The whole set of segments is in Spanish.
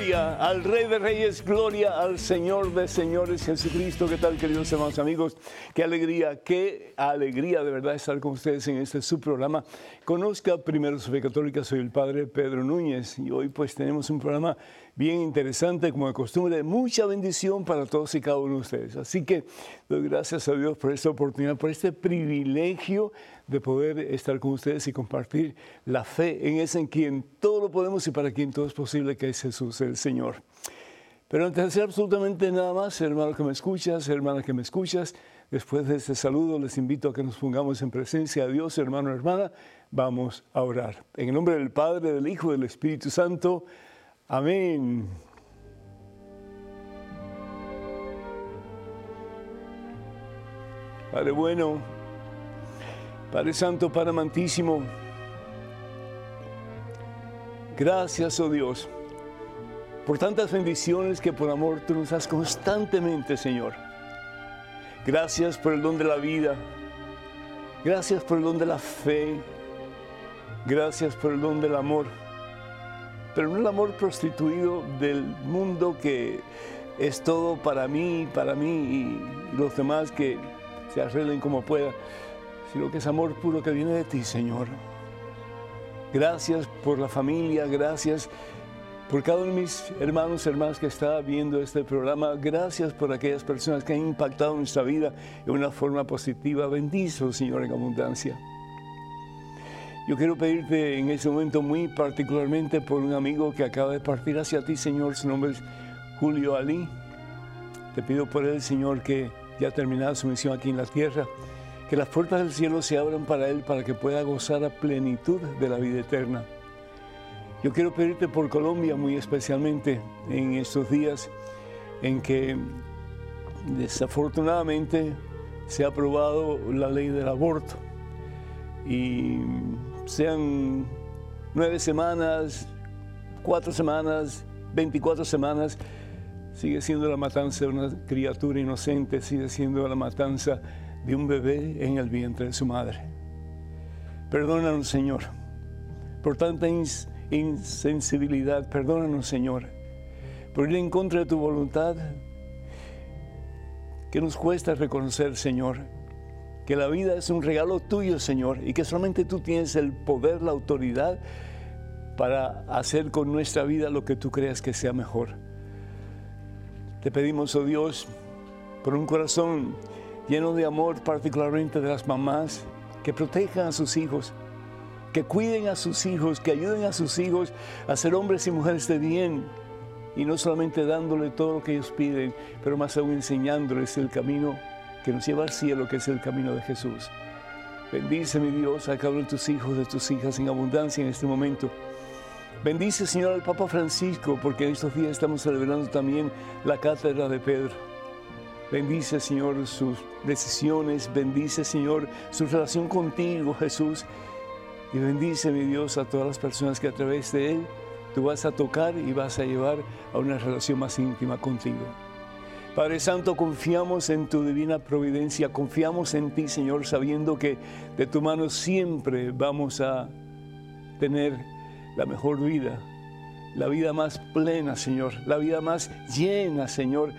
Gloria al Rey de Reyes, gloria al Señor de Señores Jesucristo. ¿Qué tal, queridos hermanos amigos? Qué alegría, qué alegría de verdad estar con ustedes en este su programa. Conozca primero su fe católica, soy el Padre Pedro Núñez y hoy pues tenemos un programa bien interesante, como de costumbre, mucha bendición para todos y cada uno de ustedes. Así que doy gracias a Dios por esta oportunidad, por este privilegio de poder estar con ustedes y compartir la fe en ese en quien todo lo podemos y para quien todo es posible, que es Jesús el Señor. Pero antes de hacer absolutamente nada más, hermano que me escuchas, hermana que me escuchas, después de este saludo les invito a que nos pongamos en presencia de Dios, hermano, hermana, vamos a orar. En el nombre del Padre, del Hijo y del Espíritu Santo. Amén. Padre bueno, Padre Santo, Padre Amantísimo, gracias, oh Dios, por tantas bendiciones que por amor tú nos das constantemente, Señor. Gracias por el don de la vida, gracias por el don de la fe, gracias por el don del amor. Pero no el amor prostituido del mundo que es todo para mí, para mí y los demás que se arreglen como puedan, sino que es amor puro que viene de ti, Señor. Gracias por la familia, gracias por cada uno de mis hermanos y hermanas que está viendo este programa. Gracias por aquellas personas que han impactado nuestra vida de una forma positiva. Bendizo, Señor, en abundancia. Yo quiero pedirte en este momento muy particularmente por un amigo que acaba de partir hacia ti, Señor. Su nombre es Julio Ali. Te pido por él, Señor, que ya ha terminado su misión aquí en la tierra, que las puertas del cielo se abran para él para que pueda gozar a plenitud de la vida eterna. Yo quiero pedirte por Colombia muy especialmente en estos días en que desafortunadamente se ha aprobado la ley del aborto. Y sean nueve semanas, cuatro semanas, veinticuatro semanas, sigue siendo la matanza de una criatura inocente, sigue siendo la matanza de un bebé en el vientre de su madre. Perdónanos, Señor, por tanta insensibilidad, perdónanos, Señor, por ir en contra de tu voluntad, que nos cuesta reconocer, Señor, que la vida es un regalo tuyo, Señor, y que solamente tú tienes el poder, la autoridad para hacer con nuestra vida lo que tú creas que sea mejor. Te pedimos, oh Dios, por un corazón lleno de amor, particularmente de las mamás, que protejan a sus hijos, que cuiden a sus hijos, que ayuden a sus hijos a ser hombres y mujeres de bien, y no solamente dándole todo lo que ellos piden, pero más aún enseñándoles el camino que nos lleva al cielo, que es el camino de Jesús. Bendice, mi Dios, a cada uno de tus hijos, de tus hijas en abundancia en este momento. Bendice, Señor, al Papa Francisco, porque en estos días estamos celebrando también la cátedra de Pedro. Bendice, Señor, sus decisiones. Bendice, Señor, su relación contigo, Jesús. Y bendice, mi Dios, a todas las personas que a través de Él tú vas a tocar y vas a llevar a una relación más íntima contigo. Padre Santo, confiamos en tu divina providencia, confiamos en ti, Señor, sabiendo que de tu mano siempre vamos a tener la mejor vida, la vida más plena, Señor, la vida más llena, Señor,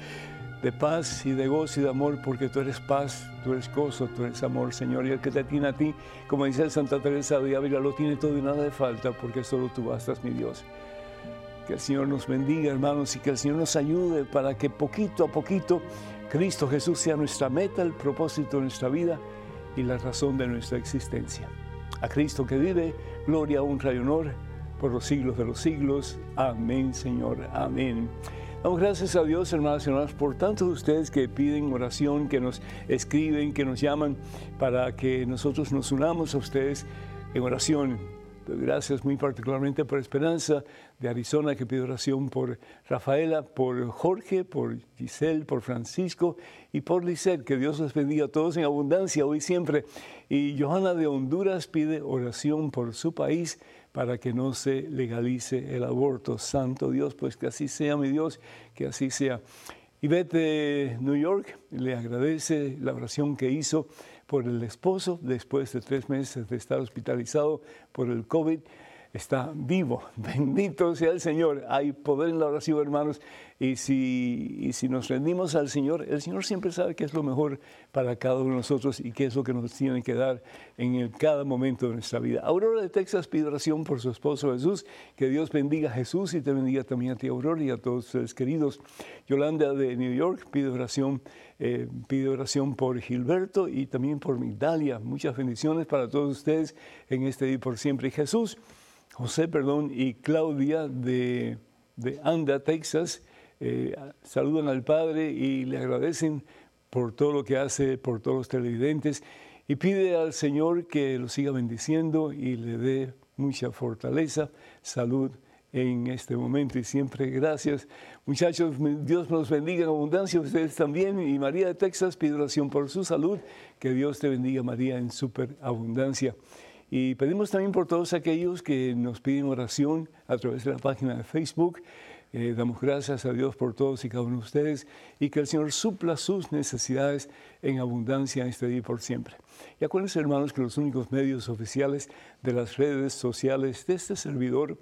de paz y de gozo y de amor, porque tú eres paz, tú eres gozo, tú eres amor, Señor, y el que te tiene a ti, como dice Santa Teresa de Ávila, lo tiene todo y nada de falta, porque solo tú bastas, mi Dios. Que el Señor nos bendiga, hermanos, y que el Señor nos ayude para que poquito a poquito Cristo Jesús sea nuestra meta, el propósito de nuestra vida y la razón de nuestra existencia. A Cristo que vive, gloria, honra y honor por los siglos de los siglos. Amén, Señor. Amén. Damos gracias a Dios, hermanas y hermanos, por tantos de ustedes que piden oración, que nos escriben, que nos llaman para que nosotros nos unamos a ustedes en oración Gracias muy particularmente por Esperanza de Arizona, que pide oración por Rafaela, por Jorge, por Giselle, por Francisco y por Lisette. Que Dios les bendiga a todos en abundancia hoy y siempre. Y Johanna de Honduras pide oración por su país para que no se legalice el aborto. Santo Dios, pues que así sea, mi Dios, que así sea. Y de New York le agradece la oración que hizo por el esposo después de tres meses de estar hospitalizado por el COVID. Está vivo. Bendito sea el Señor. Hay poder en la oración, hermanos. Y si, si nos rendimos al Señor, el Señor siempre sabe qué es lo mejor para cada uno de nosotros y qué es lo que nos tiene que dar en cada momento de nuestra vida. Aurora de Texas pide oración por su esposo Jesús. Que Dios bendiga a Jesús y te bendiga también a ti, Aurora, y a todos ustedes queridos. Yolanda de New York pide oración, eh, pide oración por Gilberto y también por Migdalia. Muchas bendiciones para todos ustedes en este día por siempre. Y Jesús, José, perdón, y Claudia de, de Anda, Texas eh, saludan al Padre y le agradecen por todo lo que hace, por todos los televidentes, y pide al Señor que lo siga bendiciendo y le dé mucha fortaleza, salud en este momento y siempre gracias. Muchachos, Dios nos bendiga en abundancia, ustedes también. Y María de Texas pide oración por su salud. Que Dios te bendiga, María, en super abundancia. Y pedimos también por todos aquellos que nos piden oración a través de la página de Facebook. Eh, damos gracias a Dios por todos y cada uno de ustedes y que el Señor supla sus necesidades en abundancia este día y por siempre. Y acuérdense, hermanos, que los únicos medios oficiales de las redes sociales de este servidor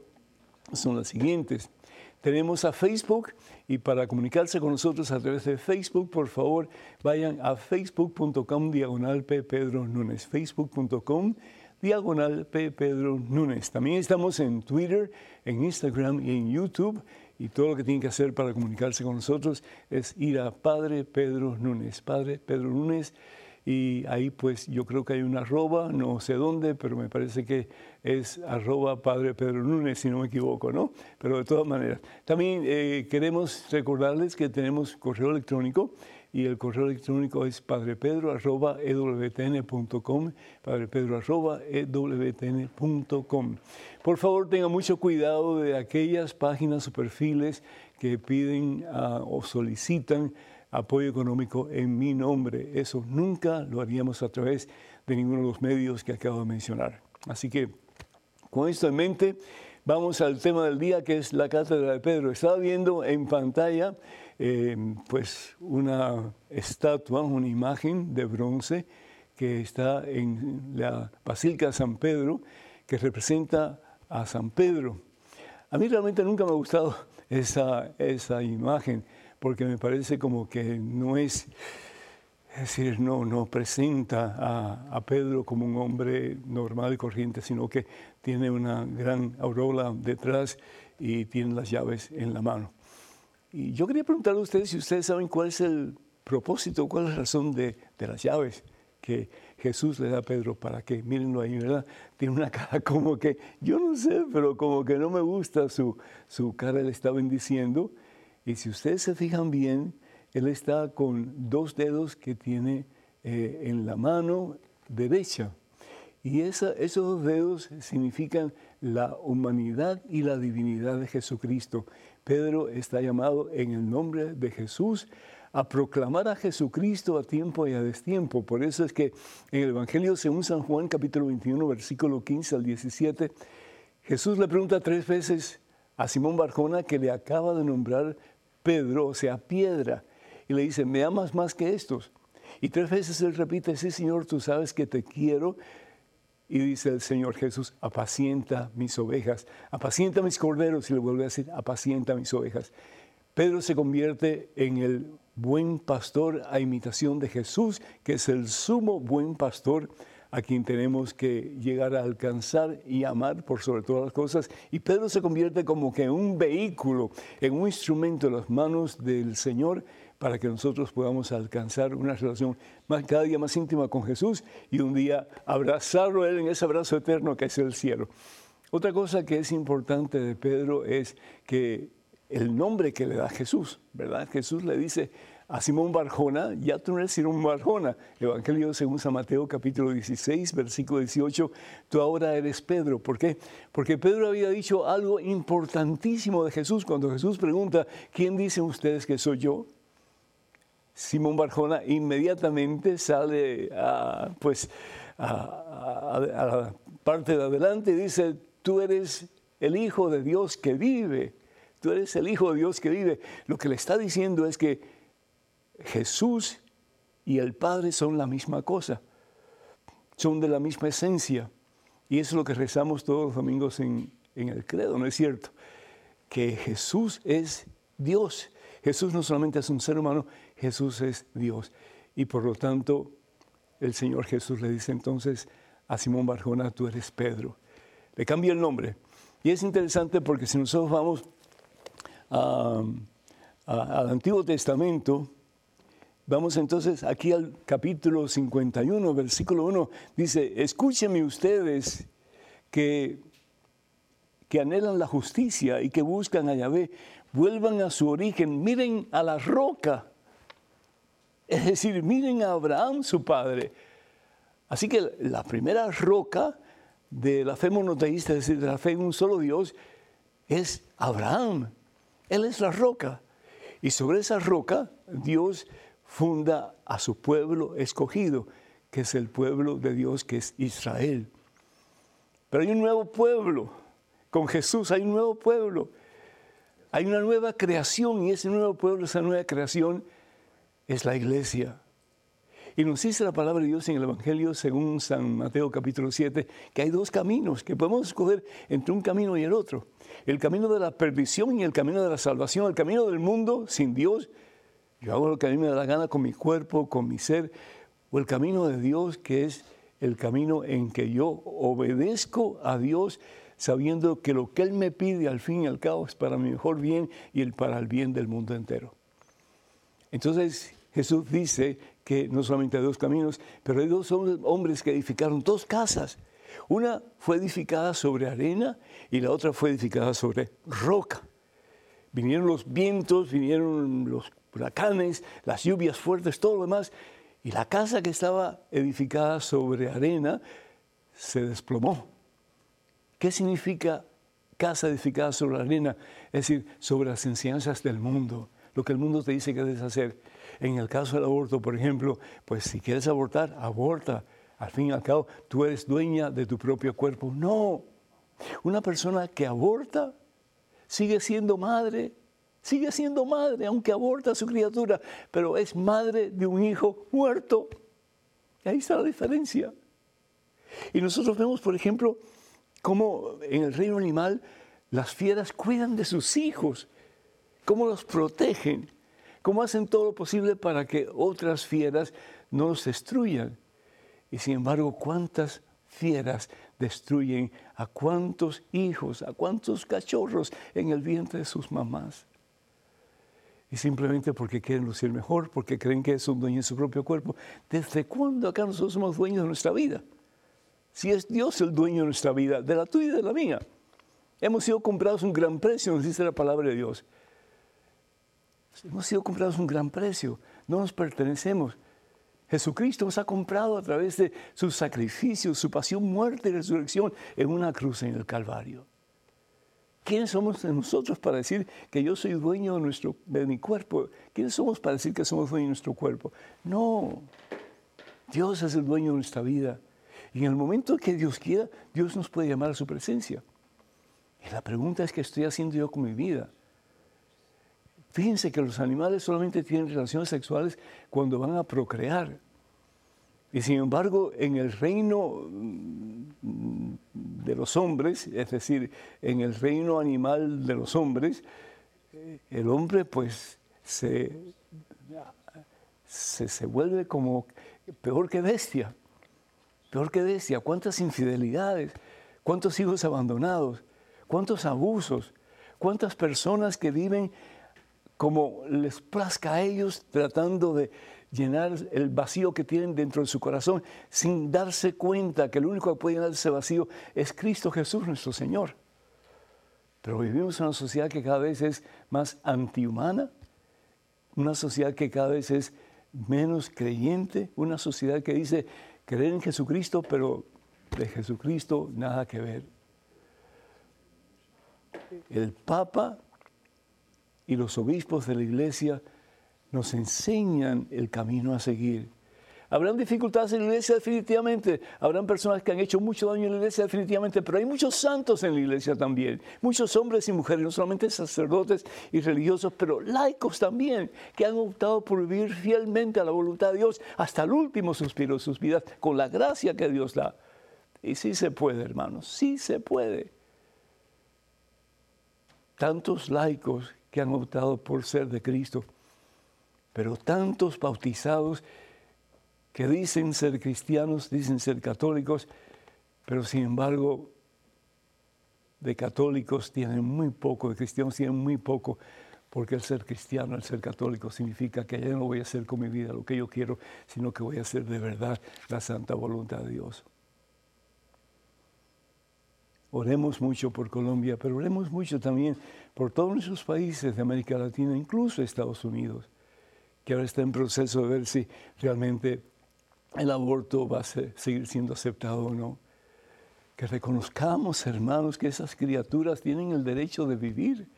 son las siguientes. Tenemos a Facebook y para comunicarse con nosotros a través de Facebook, por favor, vayan a facebook.com diagonal. Pedro Núñez. Facebook.com diagonal P. Pedro Núñez. También estamos en Twitter, en Instagram y en YouTube y todo lo que tiene que hacer para comunicarse con nosotros es ir a Padre Pedro Núñez, Padre Pedro Núñez, y ahí pues yo creo que hay una arroba, no sé dónde, pero me parece que es arroba Padre Pedro Núñez, si no me equivoco, ¿no? Pero de todas maneras. También eh, queremos recordarles que tenemos correo electrónico y el correo electrónico es padrepedro.ewtn.com, padrepedro.ewtn.com. Por favor, tenga mucho cuidado de aquellas páginas o perfiles que piden ah, o solicitan apoyo económico en mi nombre. Eso nunca lo haríamos a través de ninguno de los medios que acabo de mencionar. Así que, con esto en mente, vamos al tema del día que es la cátedra de Pedro. Estaba viendo en pantalla Em, pues una estatua, una imagen de bronce que está en la Basílica de San Pedro, que representa a San Pedro. A mí realmente nunca me ha gustado esa, esa imagen, porque me parece como que no es, es decir, no, no presenta a, a, Pedro como un hombre normal y corriente, sino que tiene una gran aurora detrás y tiene las llaves en la mano. Y yo quería preguntarle a ustedes si ustedes saben cuál es el propósito, cuál es la razón de, las llaves que Jesús le da a Pedro para que, mírenlo ahí, ¿verdad? Tiene una cara como que, yo no sé, pero como que no me gusta su, su cara, le está bendiciendo. Y si ustedes se fijan bien, él está con dos dedos que tiene eh, en la mano derecha. Y esa, esos dos dedos significan la humanidad y la divinidad de Jesucristo. Pedro está llamado en el nombre de Jesús a proclamar a Jesucristo a tiempo y a destiempo. Por eso es que en el Evangelio según San Juan capítulo 21 versículo 15 al 17, Jesús le pregunta tres veces a Simón Barjona que le acaba de nombrar Pedro, o sea, piedra, y le dice, ¿me amas más que estos? Y tres veces él repite, sí Señor, tú sabes que te quiero, y dice el Señor Jesús, apacienta mis ovejas, apacienta mis corderos, y le vuelve a decir, apacienta mis ovejas. Pedro se convierte en el buen pastor a imitación de Jesús, que es el sumo buen pastor a quien tenemos que llegar a alcanzar y amar por sobre todas las cosas. Y Pedro se convierte como que en un vehículo, en un instrumento en las manos del Señor para que nosotros podamos alcanzar una relación más, cada día más íntima con Jesús y un día abrazarlo a Él en ese abrazo eterno que es el cielo. Otra cosa que es importante de Pedro es que el nombre que le da Jesús, ¿verdad? Jesús le dice a Simón Barjona, ya tú no eres Simón Barjona. Evangelio según San Mateo capítulo 16, versículo 18, tú ahora eres Pedro. ¿Por qué? Porque Pedro había dicho algo importantísimo de Jesús cuando Jesús pregunta, ¿quién dicen ustedes que soy yo? Simón Barjona inmediatamente sale a, pues, a, la parte de adelante y dice, tú eres el Hijo de Dios que vive, tú eres el Hijo de Dios que vive. Lo que le está diciendo es que Jesús y el Padre son la misma cosa, son de la misma esencia. Y eso es lo que rezamos todos los domingos en, en el credo, ¿no es cierto? Que Jesús es Dios. Jesús no solamente es un ser humano, Jesús es Dios. Y por lo tanto, el Señor Jesús le dice entonces a Simón Barjona, tú eres Pedro. Le cambia el nombre. Y es interesante porque si nosotros vamos al Antiguo Testamento, vamos entonces aquí al capítulo 51, versículo 1, dice, escúchenme ustedes que, que anhelan la justicia y que buscan a Yahvé, vuelvan a su origen, miren a la roca es decir, miren a Abraham, su padre. Así que la primera roca de la fe monoteísta, es decir, de la fe en un solo Dios, es Abraham. Él es la roca. Y sobre esa roca Dios funda a su pueblo escogido, que es el pueblo de Dios, que es Israel. Pero hay un nuevo pueblo. Con Jesús hay un nuevo pueblo. Hay una nueva creación y ese nuevo pueblo, esa nueva creación, es la iglesia. Y nos dice la palabra de Dios en el Evangelio, según San Mateo capítulo 7, que hay dos caminos, que podemos escoger entre un camino y el otro. El camino de la perdición y el camino de la salvación, el camino del mundo sin Dios. Yo hago lo que a mí me da la gana con mi cuerpo, con mi ser, o el camino de Dios, que es el camino en que yo obedezco a Dios sabiendo que lo que Él me pide al fin y al cabo es para mi mejor bien y el para el bien del mundo entero. Entonces, Jesús dice que no solamente hay dos caminos, pero hay dos hombres que edificaron dos casas. Una fue edificada sobre arena y la otra fue edificada sobre roca. Vinieron los vientos, vinieron los huracanes, las lluvias fuertes, todo lo demás, y la casa que estaba edificada sobre arena se desplomó. ¿Qué significa casa edificada sobre la arena? Es decir, sobre las enseñanzas del mundo, lo que el mundo te dice que debes hacer. En el caso del aborto, por ejemplo, pues si quieres abortar, aborta. Al fin y al cabo, tú eres dueña de tu propio cuerpo. No. Una persona que aborta sigue siendo madre, sigue siendo madre, aunque aborta a su criatura, pero es madre de un hijo muerto. Y ahí está la diferencia. Y nosotros vemos, por ejemplo, cómo en el reino animal las fieras cuidan de sus hijos, cómo los protegen cómo hacen todo lo posible para que otras fieras no los destruyan. Y sin embargo, ¿cuántas fieras destruyen a cuántos hijos, a cuántos cachorros en el vientre de sus mamás? Y simplemente porque quieren lucir mejor, porque creen que son dueños de su propio cuerpo. ¿Desde cuándo acá nosotros somos dueños de nuestra vida? Si es Dios el dueño de nuestra vida, de la tuya y de la mía. Hemos sido comprados un gran precio, nos dice la palabra de Dios. Hemos sido comprados un gran precio, no nos pertenecemos. Jesucristo nos ha comprado a través de su sacrificio, su pasión, muerte y resurrección en una cruz en el Calvario. ¿Quiénes somos nosotros para decir que yo soy dueño de mi cuerpo? ¿Quiénes somos para decir que somos dueños de nuestro cuerpo? No, Dios es el dueño de nuestra vida. Y en el momento que Dios quiera, Dios nos puede llamar a su presencia. Y la pregunta es, ¿qué estoy haciendo yo con mi vida? Fíjense que los animales solamente tienen relaciones sexuales cuando van a procrear. Y sin embargo, en el reino mm, de los hombres, es decir, en el reino animal de los hombres, el hombre pues se, se, vuelve como peor que bestia, peor que bestia. ¿Cuántas infidelidades? ¿Cuántos hijos abandonados? ¿Cuántos abusos? ¿Cuántas personas que viven como les plazca a ellos, tratando de llenar el vacío que tienen dentro de su corazón, sin darse cuenta que el único que puede llenar ese vacío es Cristo Jesús, nuestro Señor. Pero vivimos en una sociedad que cada vez es más antihumana, una sociedad que cada vez es menos creyente, una sociedad que dice creer en Jesucristo, pero de Jesucristo nada que ver. El Papa y los obispos de la iglesia nos enseñan el camino a seguir. Habrán dificultades en la iglesia definitivamente, habrán personas que han hecho mucho daño en la iglesia definitivamente, pero hay muchos santos en la iglesia también, muchos hombres y mujeres, no solamente sacerdotes y religiosos, pero laicos también, que han optado por vivir fielmente a la voluntad de Dios hasta el último suspiro de sus vidas, con la gracia que Dios da. Y sí se puede, hermanos, sí se puede. tantos laicos que han optado por ser de Cristo, pero tantos bautizados que dicen ser cristianos, dicen ser católicos, pero sin embargo de católicos tienen muy poco, de cristianos tienen muy poco, porque el ser cristiano, el ser católico significa que ya no voy a hacer con mi vida lo que yo quiero, sino que voy a hacer de verdad la santa voluntad de Dios. Oremos mucho por Colombia, pero oremos mucho también por todos nuestros países de América Latina, incluso Estados Unidos, que ahora está en proceso de ver si realmente el aborto va a seguir siendo aceptado o no. Que reconozcamos, hermanos, que esas criaturas tienen el derecho de vivir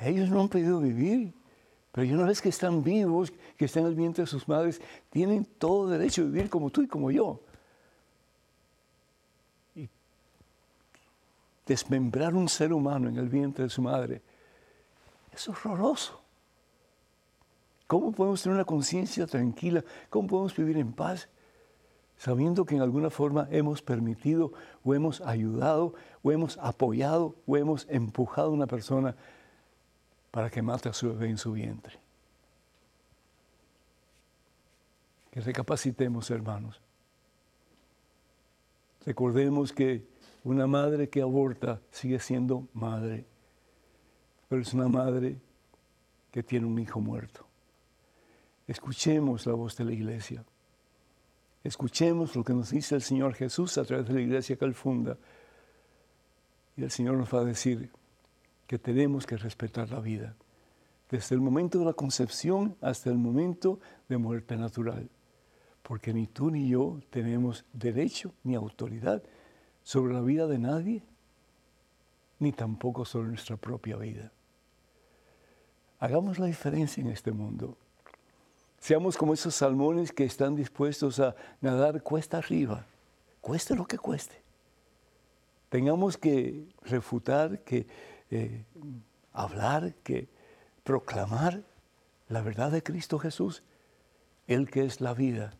ellos no han podido vivir, pero una vez que están vivos, que están en vientre de sus madres, tienen todo derecho a vivir como tú y como yo. Desmembrar un ser humano en el vientre de su madre es horroroso. ¿Cómo podemos tener una conciencia tranquila? ¿Cómo podemos vivir en paz? Sabiendo que en alguna forma hemos permitido o hemos ayudado o hemos apoyado o hemos empujado a una persona para que mate a su bebé en su vientre. Que recapacitemos, hermanos. Recordemos que una madre que aborta sigue siendo madre, pero es una madre que tiene un hijo muerto. Escuchemos la voz de la iglesia. Escuchemos lo que nos dice el Señor Jesús a través de la iglesia que él funda. Y el Señor nos va a decir, que tenemos que respetar la vida, desde el momento de la concepción hasta el momento de muerte natural, porque ni tú ni yo tenemos derecho ni autoridad sobre la vida de nadie, ni tampoco sobre nuestra propia vida. Hagamos la diferencia en este mundo. Seamos como esos salmones que están dispuestos a nadar cuesta arriba, cueste lo que cueste. Tengamos que refutar que eh, hablar, que proclamar la verdad de Cristo Jesús, el que es la vida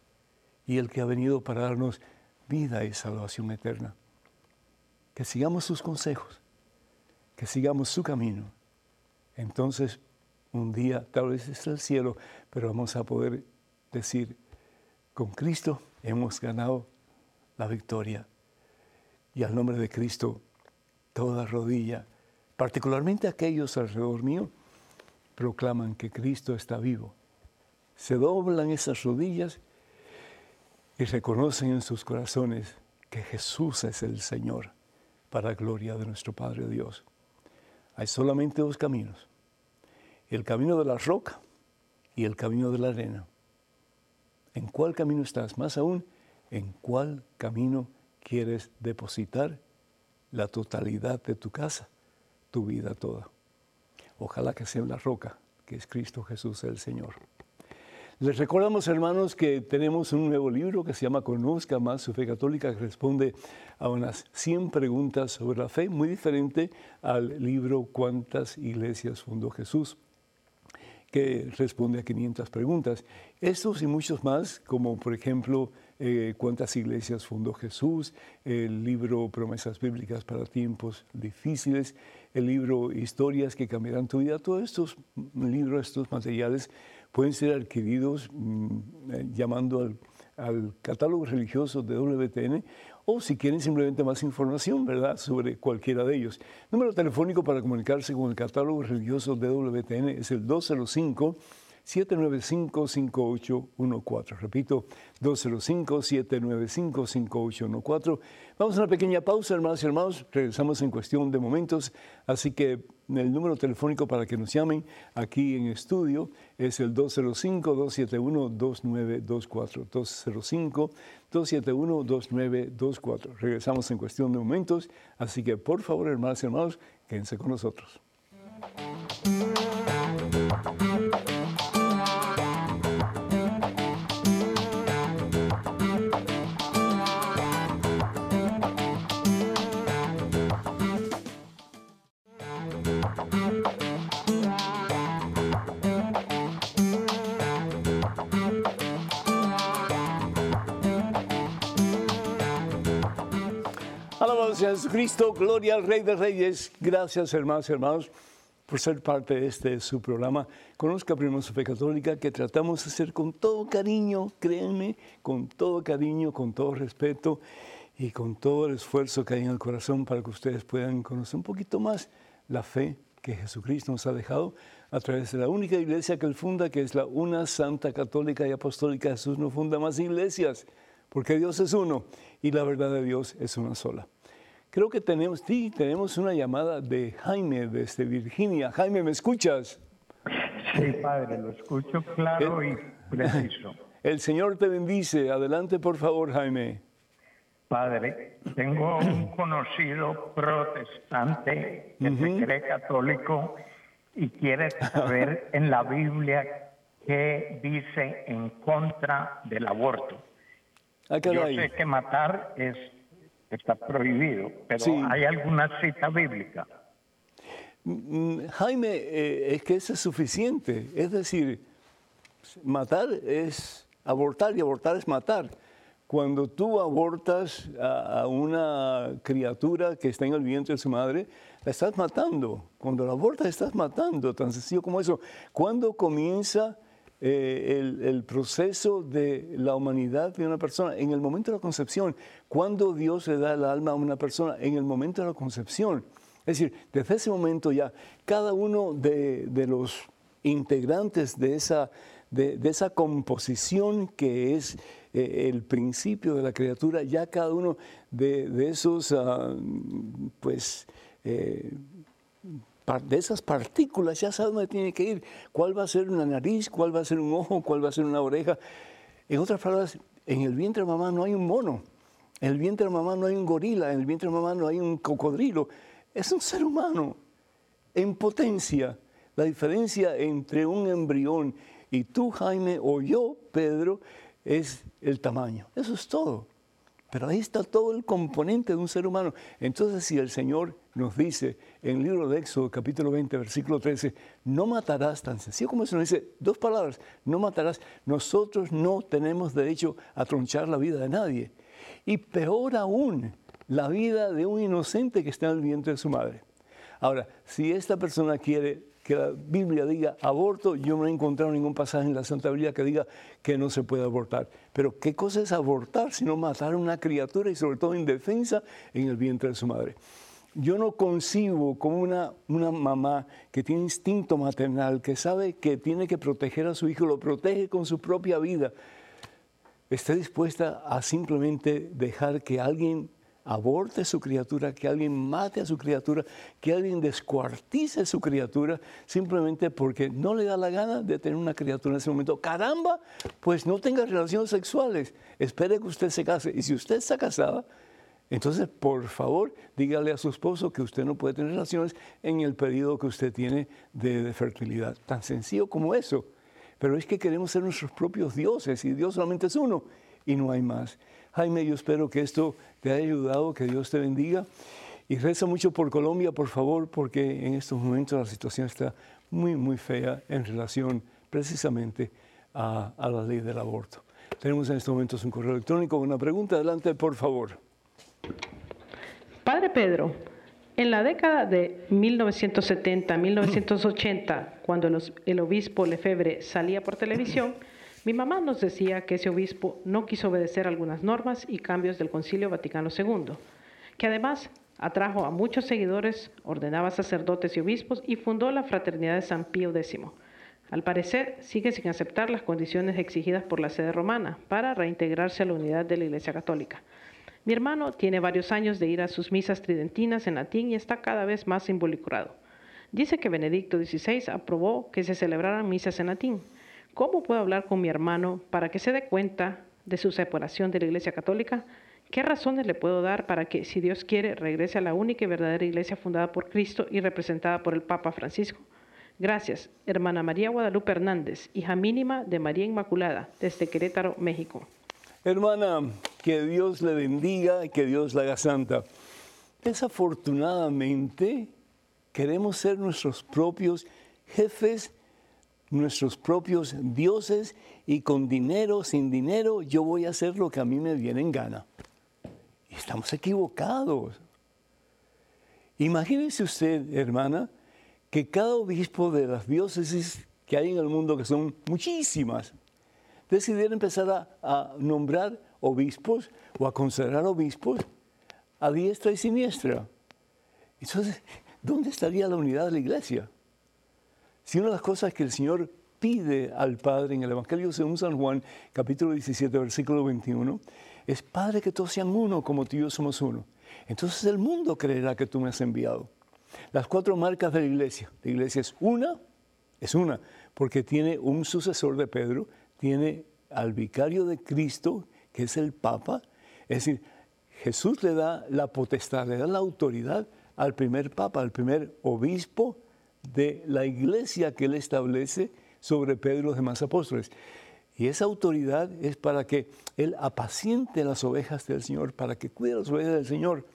y el que ha venido para darnos vida y salvación eterna. Que sigamos sus consejos, que sigamos su camino. Entonces, un día, tal vez es el cielo, pero vamos a poder decir, con Cristo hemos ganado la victoria. Y al nombre de Cristo, toda rodilla particularmente aquellos alrededor mío, proclaman que Cristo está vivo. Se doblan esas rodillas y reconocen en sus corazones que Jesús es el Señor para gloria de nuestro Padre Dios. Hay solamente dos caminos, el camino de la roca y el camino de la arena. ¿En cuál camino estás? Más aún, ¿en cuál camino quieres depositar la totalidad de tu casa? tu vida toda. Ojalá que sea la roca, que es Cristo Jesús el Señor. Les recordamos, hermanos, que tenemos un nuevo libro que se llama Conozca más su fe católica, que responde a unas 100 preguntas sobre la fe, muy diferente al libro ¿Cuántas iglesias fundó Jesús? que responde a 500 preguntas. Estos y muchos más, como por ejemplo, eh, cuántas iglesias fundó Jesús, el libro Promesas Bíblicas para tiempos difíciles, el libro Historias que cambiarán tu vida, todos estos libros, estos materiales pueden ser adquiridos mm, eh, llamando al, al, catálogo religioso de WTN o si quieren simplemente más información, ¿verdad?, sobre cualquiera de ellos. Número telefónico para comunicarse con el catálogo religioso de WTN es el 205 795-5814. Repito, 205-795-5814. Vamos a una pequeña pausa, hermanos y hermanos. Regresamos en cuestión de momentos. Así que el número telefónico para que nos llamen aquí en estudio es el 205-271-2924. 205-271-2924. Regresamos en cuestión de momentos. Así que, por favor, hermanos y hermanos, quédense con nosotros. A Jesucristo, gloria al Rey de Reyes. Gracias, hermanos y hermanos, por ser parte de este su programa. Conozca primero su fe católica, que tratamos de hacer con todo cariño, créanme, con todo cariño, con todo respeto y con todo el esfuerzo que hay en el corazón para que ustedes puedan conocer un poquito más la fe que Jesucristo nos ha dejado a través de la única iglesia que Él funda, que es la una santa católica y apostólica. Jesús no funda más iglesias, porque Dios es uno y la verdad de Dios es una sola. Creo que tenemos, sí, tenemos una llamada de Jaime desde Virginia. Jaime, ¿me escuchas? Sí, padre, lo escucho claro y preciso. El Señor te bendice. Adelante, por favor, Jaime. Padre, tengo un conocido protestante que se cree católico y quiere saber en la Biblia qué dice en contra del aborto. Ah, Yo sé que matar es está prohibido, pero Sí. hay alguna cita bíblica. Mm, Jaime, eh, es que eso es suficiente. Es decir, matar es abortar y abortar es matar. Cuando tú abortas a, a una criatura que está en el vientre de su madre, la estás matando. Cuando la abortas, estás matando. Tan sencillo como eso. ¿Cuándo comienza eh, el, proceso de la humanidad de una persona? En el momento de la concepción. ¿Cuándo Dios le da el alma a una persona? En el momento de la concepción. Es decir, desde ese momento ya, cada uno de, de los integrantes de esa, de, esa composición que es eh, el principio de la criatura, ya cada uno de, esos, ah, pues, eh, de esas partículas ya sabe dónde tiene que ir, cuál va a ser una nariz, cuál va a ser un ojo, cuál va a ser una oreja. En otras palabras, en el vientre de mamá no hay un mono, en el vientre de mamá no hay un gorila, en el vientre de mamá no hay un cocodrilo, es un ser humano en potencia. La diferencia entre un embrión y tú, Jaime, o yo, Pedro, es el tamaño. Eso es todo. Pero ahí está todo el componente de un ser humano. Entonces, si el Señor nos dice en el libro de Éxodo, capítulo 20, versículo 13, no matarás, tan sencillo como eso, nos dice dos palabras, no matarás, nosotros no tenemos derecho a tronchar la vida de nadie. Y peor aún, la vida de un inocente que está en el vientre de su madre. Ahora, si esta persona quiere que la Biblia diga aborto, yo no he encontrado ningún pasaje en la Santa Biblia que diga que no se puede abortar. Pero ¿qué cosa es abortar sino matar a una criatura y sobre todo indefensa en el vientre de su madre? Yo no concibo como una, una mamá que tiene instinto maternal, que sabe que tiene que proteger a su hijo, lo protege con su propia vida, esté dispuesta a simplemente dejar que alguien aborte su criatura, que alguien mate a su criatura, que alguien descuartice su criatura, simplemente porque no le da la gana de tener una criatura en ese momento. Caramba, pues no tenga relaciones sexuales, espere que usted se case. Y si usted está casada, entonces por favor dígale a su esposo que usted no puede tener relaciones en el periodo que usted tiene de fertilidad. Tan sencillo como eso. Pero es que queremos ser nuestros propios dioses y Dios solamente es uno y no hay más. Jaime, yo espero que esto te haya ayudado, que Dios te bendiga. Y reza mucho por Colombia, por favor, porque en estos momentos la situación está muy, muy fea en relación precisamente a, a la ley del aborto. Tenemos en estos momentos un correo electrónico, una pregunta. Adelante, por favor. Padre Pedro, en la década de 1970-1980, cuando el, obispo Lefebvre salía por televisión, mi mamá nos decía que ese obispo no quiso obedecer algunas normas y cambios del Concilio Vaticano II, que además atrajo a muchos seguidores, ordenaba sacerdotes y obispos y fundó la Fraternidad de San Pío X. Al parecer, sigue sin aceptar las condiciones exigidas por la sede romana para reintegrarse a la unidad de la Iglesia Católica. Mi hermano tiene varios años de ir a sus misas tridentinas en latín y está cada vez más involucrado. Dice que Benedicto XVI aprobó que se celebraran misas en latín. ¿Cómo puedo hablar con mi hermano para que se dé cuenta de su separación de la Iglesia Católica? ¿Qué razones le puedo dar para que, si Dios quiere, regrese a la única y verdadera Iglesia fundada por Cristo y representada por el Papa Francisco? Gracias, hermana María Guadalupe Hernández, hija mínima de María Inmaculada, desde Querétaro, México. Hermana, que Dios le bendiga y que Dios la haga santa. Desafortunadamente, queremos ser nuestros propios jefes, nuestros propios dioses y con dinero, sin dinero, yo voy a hacer lo que a mí me viene en gana. Estamos equivocados. Imagínese usted, hermana, que cada obispo de las diócesis que hay en el mundo, que son muchísimas, decidiera empezar a, a nombrar obispos o a considerar obispos a diestra y siniestra. Entonces, ¿dónde estaría la unidad de la iglesia? Si una de las cosas que el Señor pide al Padre en el Evangelio según San Juan, capítulo 17, versículo 21, es Padre que todos sean uno como tú y yo somos uno. Entonces el mundo creerá que tú me has enviado. Las cuatro marcas de la iglesia. La iglesia es una, es una, porque tiene un sucesor de Pedro, tiene al vicario de Cristo, que es el Papa. Es decir, Jesús le da la potestad, le da la autoridad al primer Papa, al primer obispo de la iglesia que él establece sobre Pedro y los demás apóstoles. Y esa autoridad es para que él apaciente las ovejas del Señor, para que cuide las ovejas del Señor,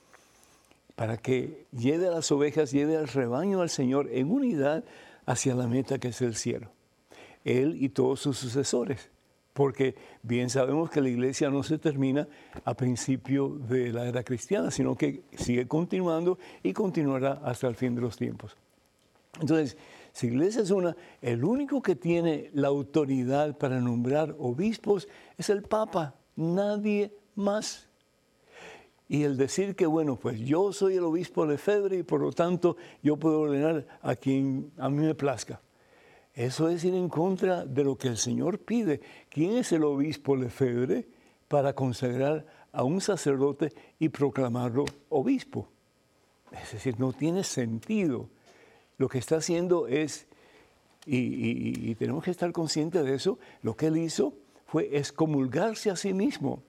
para que lleve a las ovejas, lleve al rebaño al Señor en unidad hacia la meta que es el cielo. Él y todos sus sucesores. Porque bien sabemos que la iglesia no se termina a principio de la era cristiana, sino que sigue continuando y continuará hasta el fin de los tiempos. Entonces, si iglesia es una, el único que tiene la autoridad para nombrar obispos es el Papa, nadie más. Y el decir que, bueno, pues yo soy el obispo de Febre y por lo tanto yo puedo ordenar a quien a mí me plazca. Eso es ir en contra de lo que el Señor pide. ¿Quién es el obispo de Febre para consagrar a un sacerdote y proclamarlo obispo? Es decir, no tiene sentido lo que está haciendo es, y, tenemos que estar conscientes de eso, lo que él hizo fue excomulgarse a sí mismo,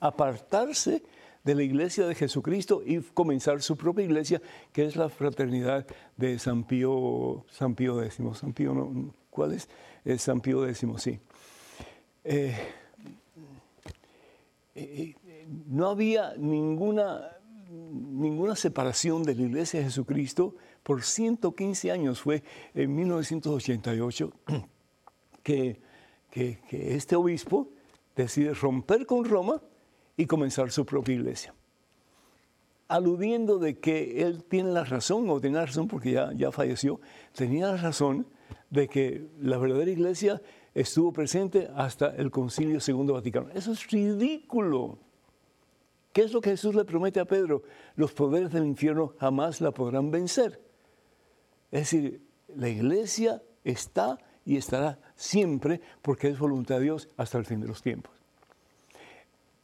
apartarse de la iglesia de Jesucristo y comenzar su propia iglesia, que es la fraternidad de San Pío, San Pío X. San Pío, no, ¿Cuál es? es? San Pío X, sí. Eh, eh, eh, no había ninguna, ninguna separación de la iglesia de Jesucristo por 115 años. Fue en 1988 que, que, este obispo decide romper con Roma y comenzar su propia iglesia. Aludiendo de que él tiene la razón, o tenía la razón porque ya, ya falleció, tenía la razón de que la verdadera iglesia estuvo presente hasta el Concilio Segundo Vaticano. Eso es ridículo. ¿Qué es lo que Jesús le promete a Pedro? Los poderes del infierno jamás la podrán vencer. Es decir, la iglesia está y estará siempre porque es voluntad de Dios hasta el fin de los tiempos.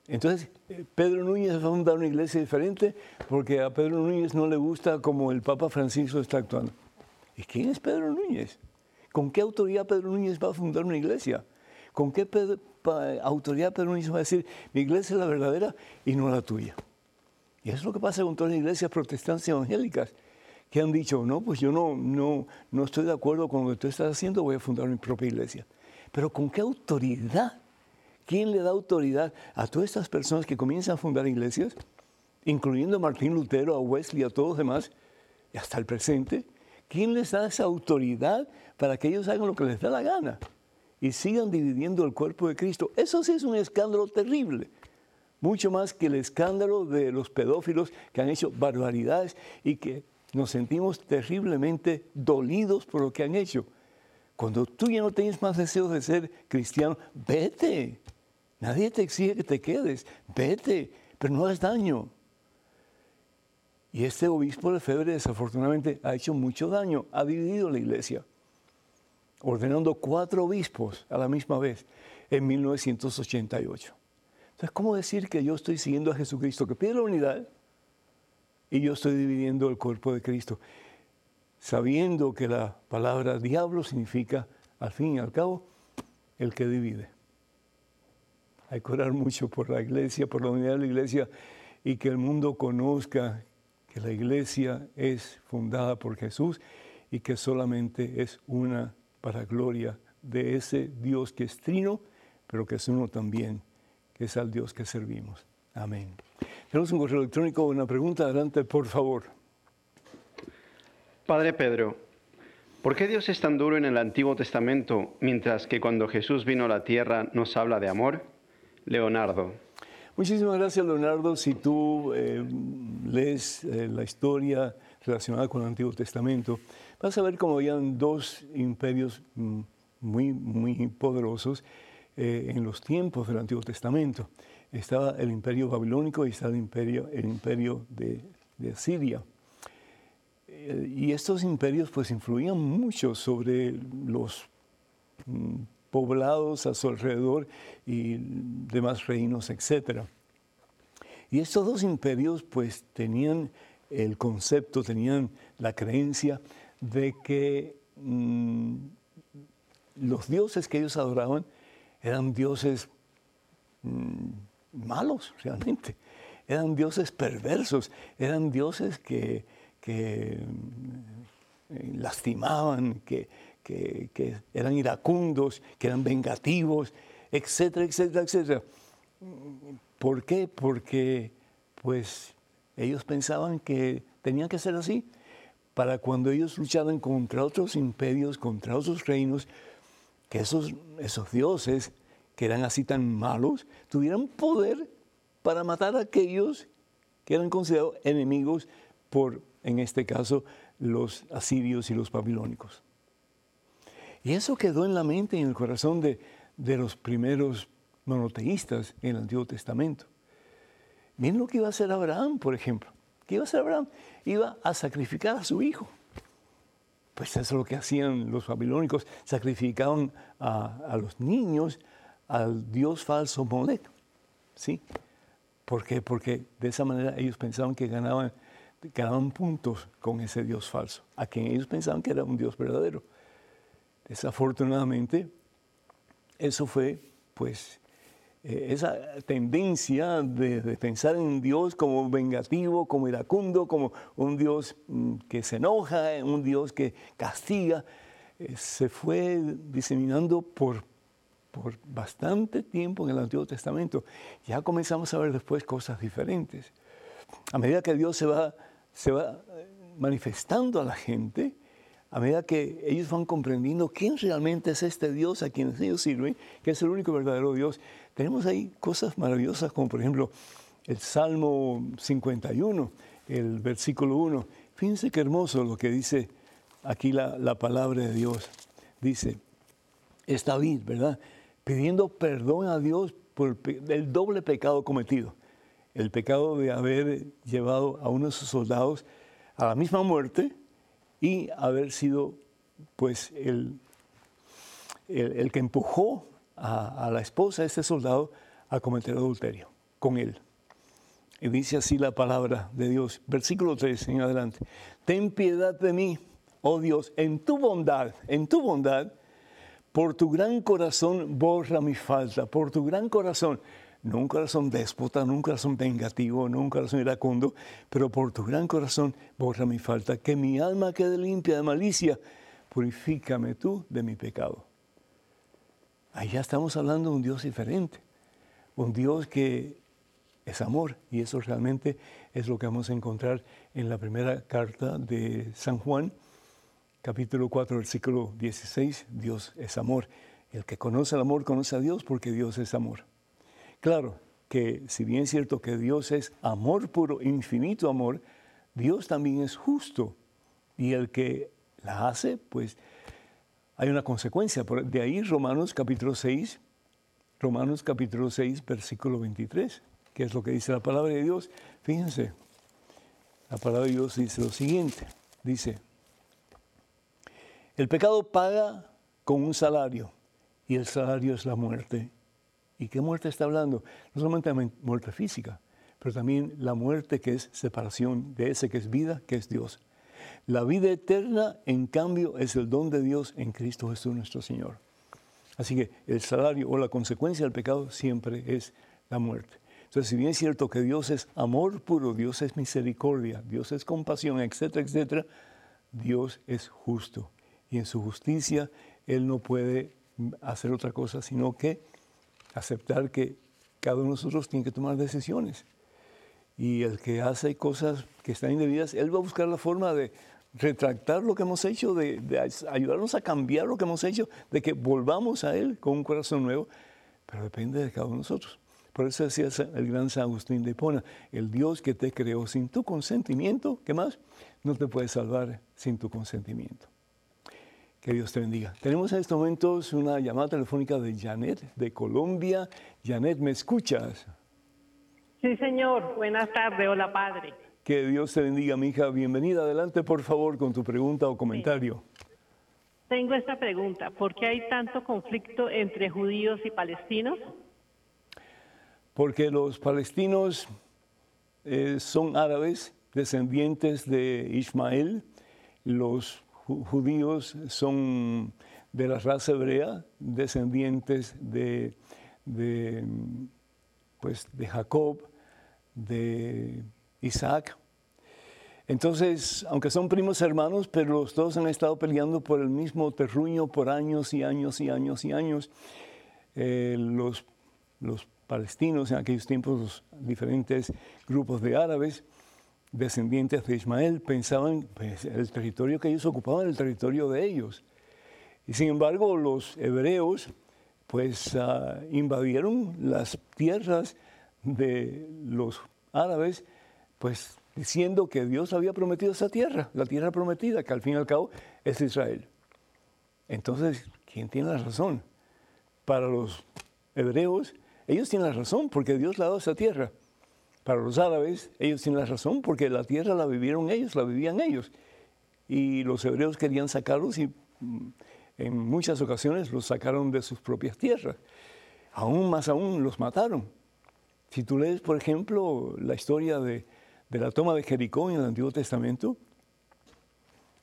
Entonces, eh, Pedro Núñez va a fundar una iglesia diferente porque a Pedro Núñez no le gusta como el Papa Francisco está actuando. ¿Y quién es Pedro Núñez? ¿Con qué autoridad Pedro Núñez va a fundar una iglesia? ¿Con qué autoridad Pedro Núñez va a decir, mi iglesia es la verdadera y no la tuya? Y eso es lo que pasa con todas las iglesias protestantes evangélicas que han dicho, no, pues yo no, no, no estoy de acuerdo con lo que tú estás haciendo, voy a fundar mi propia iglesia. Pero ¿con qué autoridad? ¿Quién le da autoridad a todas estas personas que comienzan a fundar iglesias, incluyendo a Martín Lutero, a Wesley, a todos los demás, y hasta el presente? ¿Quién les da esa autoridad para que ellos hagan lo que les da la gana y sigan dividiendo el cuerpo de Cristo? Eso sí es un escándalo terrible mucho más que el escándalo de los pedófilos que han hecho barbaridades y que nos sentimos terriblemente dolidos por lo que han hecho. Cuando tú ya no tienes más deseos de ser cristiano, vete. Nadie te exige que te quedes. Vete, pero no hagas daño. Y este obispo de Febre desafortunadamente ha hecho mucho daño, ha dividido la iglesia, ordenando cuatro obispos a la misma vez en 1988. Entonces, ¿cómo decir que yo estoy siguiendo a Jesucristo, que pide la unidad, y yo estoy dividiendo el cuerpo de Cristo, sabiendo que la palabra diablo significa, al fin y al cabo, el que divide. Hay que orar mucho por la iglesia, por la unidad de la iglesia y que el mundo conozca que la iglesia es fundada por Jesús y que solamente es una para gloria de ese Dios que es trino, pero que es uno también, que es al Dios que servimos. Amén. Tenemos un correo electrónico, una pregunta, adelante, por favor. Padre Pedro, ¿por qué Dios es tan duro en el Antiguo Testamento, mientras que cuando Jesús vino a la tierra nos habla de amor? Leonardo. Muchísimas gracias, Leonardo. Si tú eh, lees eh, la historia relacionada con el Antiguo Testamento, vas a ver cómo habían dos imperios mm, muy, muy poderosos eh, en los tiempos del Antiguo Testamento. Estaba el imperio babilónico y estaba el imperio, el imperio de, Siria. Eh, y estos imperios pues influían mucho sobre los mm, poblados a su alrededor y demás reinos, etc. Y estos dos imperios pues tenían el concepto, tenían la creencia de que mm, los dioses que ellos adoraban eran dioses mm, malos realmente, eran dioses perversos, eran dioses que, que mm, lastimaban, que, que, eran iracundos, que eran vengativos, etcétera, etcétera, etcétera. ¿Por qué? Porque pues ellos pensaban que tenían que ser así para cuando ellos luchaban contra otros imperios, contra otros reinos, que esos, esos dioses que eran así tan malos tuvieran poder para matar a aquellos que eran considerados enemigos por, en este caso, los asirios y los babilónicos. Y eso quedó en la mente y en el corazón de, de los primeros monoteístas en el Antiguo Testamento. Miren lo que iba a hacer Abraham, por ejemplo. ¿Qué iba a hacer Abraham? Iba a sacrificar a su hijo. Pues eso es lo que hacían los babilónicos, sacrificaban a, los niños al dios falso Molech. ¿Sí? ¿Por qué? Porque de esa manera ellos pensaban que ganaban, ganaban puntos con ese dios falso, a quien ellos pensaban que era un dios verdadero. Desafortunadamente, eso fue pues eh, esa tendencia de, pensar en Dios como vengativo, como iracundo, como un Dios mm, que se enoja, un Dios que castiga, eh, se fue diseminando por, por bastante tiempo en el Antiguo Testamento. Ya comenzamos a ver después cosas diferentes. A medida que Dios se va, se va eh, manifestando a la gente, a medida que ellos van comprendiendo quién realmente es este Dios a quien ellos sirven, que es el único verdadero Dios, tenemos ahí cosas maravillosas como por ejemplo el Salmo 51, el versículo 1. Fíjense qué hermoso lo que dice aquí la, palabra de Dios. Dice, es David, ¿verdad? Pidiendo perdón a Dios por el doble pecado cometido. El pecado de haber llevado a uno de sus soldados a la misma muerte y haber sido pues el, el que empujó a, la esposa de este soldado a cometer adulterio con él. Y dice así la palabra de Dios, versículo 3 en adelante. Ten piedad de mí, oh Dios, en tu bondad, en tu bondad, por tu gran corazón borra mi falta, por tu gran corazón, no un corazón déspota, no un corazón vengativo, no un corazón iracundo, pero por tu gran corazón borra mi falta, que mi alma quede limpia de malicia, purifícame tú de mi pecado. Ahí ya estamos hablando de un Dios diferente, un Dios que es amor y eso realmente es lo que vamos a encontrar en la primera carta de San Juan, capítulo 4, versículo 16, Dios es amor. El que conoce el amor conoce a Dios porque Dios es amor. Claro que si bien es cierto que Dios es amor puro, infinito amor, Dios también es justo y el que la hace, pues hay una consecuencia. De ahí Romanos capítulo 6, Romanos capítulo 6, versículo 23, que es lo que dice la palabra de Dios. Fíjense, la palabra de Dios dice lo siguiente, dice, el pecado paga con un salario y el salario es la muerte. ¿Y qué muerte está hablando? No solamente la muerte física, pero también la muerte que es separación de ese que es vida, que es Dios. La vida eterna, en cambio, es el don de Dios en Cristo Jesús nuestro Señor. Así que el salario o la consecuencia del pecado siempre es la muerte. Entonces, si bien es cierto que Dios es amor puro, Dios es misericordia, Dios es compasión, etcétera, etcétera, Dios es justo. Y en su justicia Él no puede hacer otra cosa sino que aceptar que cada uno de nosotros tiene que tomar decisiones y el que hace cosas que están indebidas, él va a buscar la forma de retractar lo que hemos hecho, de, ayudarnos a cambiar lo que hemos hecho, de que volvamos a Él con un corazón nuevo, pero depende de cada uno de nosotros. Por eso decía el gran San Agustín de Hipona, el Dios que te creó sin tu consentimiento, ¿qué más? No te puede salvar sin tu consentimiento. Que Dios te bendiga. Tenemos en estos momentos una llamada telefónica de Janet de Colombia. Janet, ¿me escuchas? Sí, señor. Buenas tardes. Hola, padre. Que Dios te bendiga, mi hija. Bienvenida. Adelante, por favor, con tu pregunta o comentario. Tengo esta pregunta. ¿Por qué hay tanto conflicto entre judíos y palestinos? Porque los palestinos eh, son árabes, descendientes de Ismael. Los judíos son de la raza hebrea, descendientes de, pues, de Jacob, de Isaac. Entonces, aunque son primos hermanos, pero los dos han estado peleando por el mismo terruño por años y años y años y años. Eh, los, los palestinos, en aquellos tiempos, los diferentes grupos de árabes, descendientes de Ismael, pensaban pues, el territorio que ellos ocupaban, el territorio de ellos. Y sin embargo, los hebreos, pues, ah, invadieron las tierras de los árabes, pues diciendo que Dios había prometido esa tierra, la tierra prometida, que al fin y al cabo es Israel. Entonces, ¿quién tiene la razón? Para los hebreos, ellos tienen la razón porque Dios le ha dado esa tierra. Para los árabes, ellos tienen la razón porque la tierra la vivieron ellos, la vivían ellos. Y los hebreos querían sacarlos y mm, en muchas ocasiones los sacaron de sus propias tierras. Aún más aún los mataron. Si tú lees, por ejemplo, la historia de, de la toma de Jericó en el Antiguo Testamento,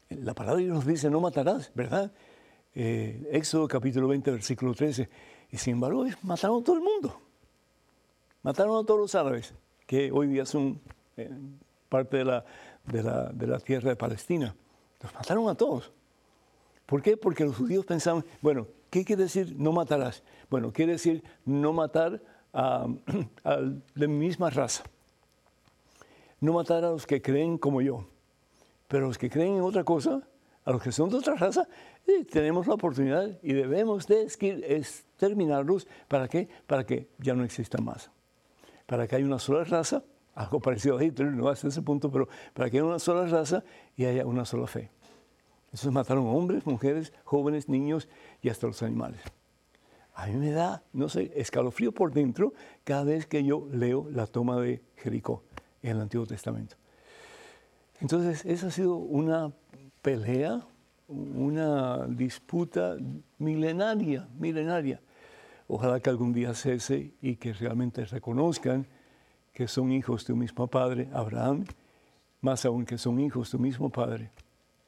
la palabra de Dios nos dice, no matarás, ¿verdad? Eh, Éxodo capítulo 20, versículo 13. Y sin embargo, mataron a todo el mundo. Mataron a todos los árabes, que hoy día son eh, parte de la, de, la, de la tierra de Palestina. Los mataron a todos. ¿Por qué? Porque los judíos pensaban, bueno, ¿qué quiere decir no matarás? Bueno, quiere decir no matar a, a, de misma raza no matar a los que creen como yo, pero los que creen en otra cosa, a los que son de otra raza, tenemos la oportunidad y debemos de exterminarlos. ¿Para qué? Para que ya no exista más. Para que haya una sola raza, algo parecido a Hitler, no hasta ese punto, pero para que haya una sola raza y haya una sola fe. Esos mataron hombres, mujeres, jóvenes, niños y hasta los animales. A mí me da, no sé, escalofrío por dentro cada vez que yo leo la toma de Jericó en el Antiguo Testamento. Entonces, esa ha sido una pelea, una disputa milenaria, milenaria. Ojalá que algún día cese y que realmente reconozcan que son hijos de un mismo Padre, Abraham, más aún que son hijos de un mismo Padre,